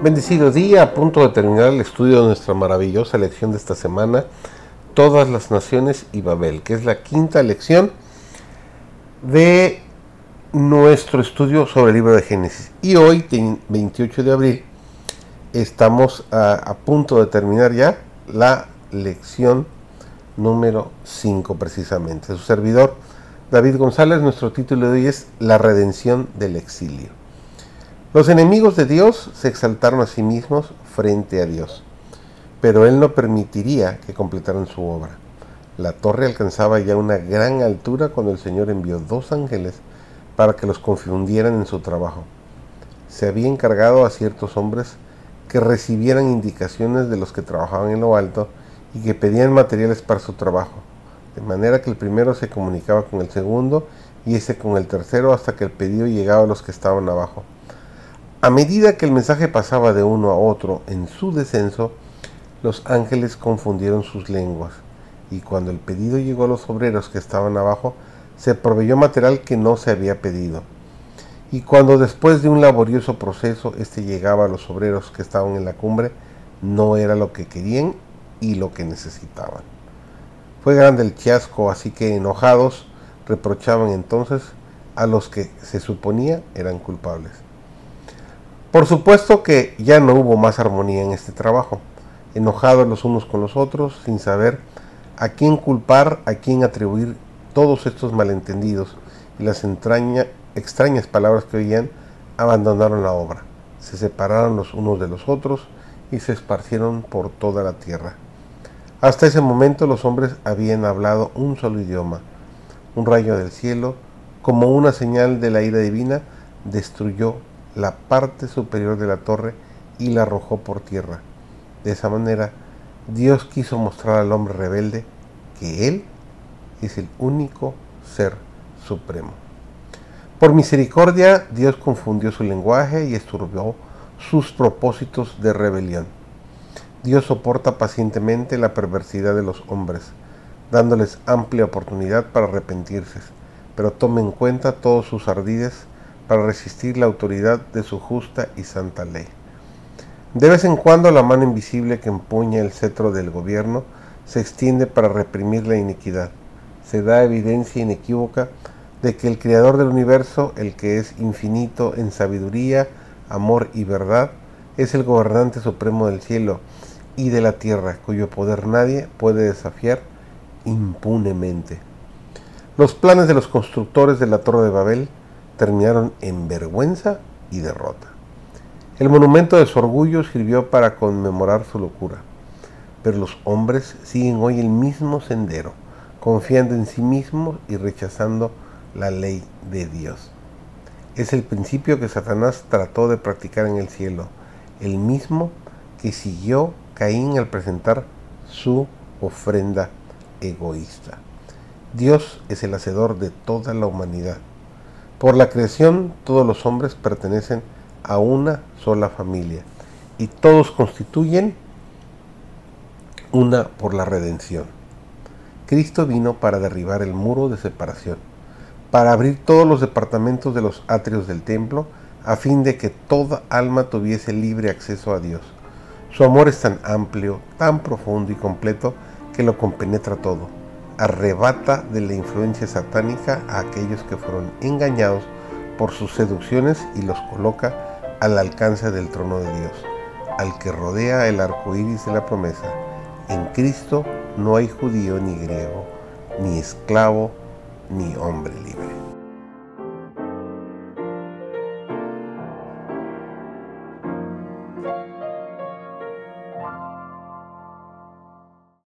Bendecido día, a punto de terminar el estudio de nuestra maravillosa lección de esta semana, Todas las Naciones y Babel, que es la quinta lección de nuestro estudio sobre el libro de Génesis. Y hoy, 28 de abril, estamos a, punto de terminar ya la lección número 5 precisamente. Su servidor, David González, nuestro título de hoy es La redención del exilio. Los enemigos de Dios se exaltaron a sí mismos frente a Dios, pero Él no permitiría que completaran su obra. La torre alcanzaba ya una gran altura cuando el Señor envió dos ángeles para que los confundieran en su trabajo. Se había encargado a ciertos hombres que recibieran indicaciones de los que trabajaban en lo alto y que pedían materiales para su trabajo, de manera que el primero se comunicaba con el segundo y ese con el tercero hasta que el pedido llegaba a los que estaban abajo. A medida que el mensaje pasaba de uno a otro en su descenso, los ángeles confundieron sus lenguas, y cuando el pedido llegó a los obreros que estaban abajo, se proveyó material que no se había pedido. Y cuando después de un laborioso proceso este llegaba a los obreros que estaban en la cumbre, no era lo que querían y lo que necesitaban. Fue grande el chasco, así que enojados reprochaban entonces a los que se suponía eran culpables. Por supuesto que ya no hubo más armonía en este trabajo, enojados los unos con los otros, sin saber a quién culpar, a quién atribuir todos estos malentendidos y las extrañas palabras que oían, abandonaron la obra, se separaron los unos de los otros y se esparcieron por toda la tierra. Hasta ese momento los hombres habían hablado un solo idioma. Un rayo del cielo, como una señal de la ira divina, destruyó la parte superior de la torre y la arrojó por tierra. De esa manera, Dios quiso mostrar al hombre rebelde que Él es el único ser supremo. Por misericordia, Dios confundió su lenguaje y esturbó sus propósitos de rebelión. Dios soporta pacientemente la perversidad de los hombres, dándoles amplia oportunidad para arrepentirse, pero tome en cuenta todos sus ardides para resistir la autoridad de su justa y santa ley. De vez en cuando la mano invisible que empuña el cetro del gobierno se extiende para reprimir la iniquidad. Se da evidencia inequívoca de que el Creador del universo, el que es infinito en sabiduría, amor y verdad, es el gobernante supremo del cielo y de la tierra, cuyo poder nadie puede desafiar impunemente. Los planes de los constructores de la Torre de Babel terminaron en vergüenza y derrota. El monumento de su orgullo sirvió para conmemorar su locura, pero los hombres siguen hoy el mismo sendero, confiando en sí mismos y rechazando la ley de Dios. Es el principio que Satanás trató de practicar en el cielo, el mismo que siguió Caín al presentar su ofrenda egoísta. Dios es el hacedor de toda la humanidad por la creación todos los hombres pertenecen a una sola familia y todos constituyen una por la redención. Cristo vino para derribar el muro de separación, para abrir todos los departamentos de los atrios del templo, a fin de que toda alma tuviese libre acceso a Dios. Su amor es tan amplio, tan profundo y completo que lo compenetra todo arrebata de la influencia satánica a aquellos que fueron engañados por sus seducciones y los coloca al alcance del trono de Dios, al que rodea el arco iris de la promesa. En Cristo no hay judío ni griego, ni esclavo, ni hombre libre.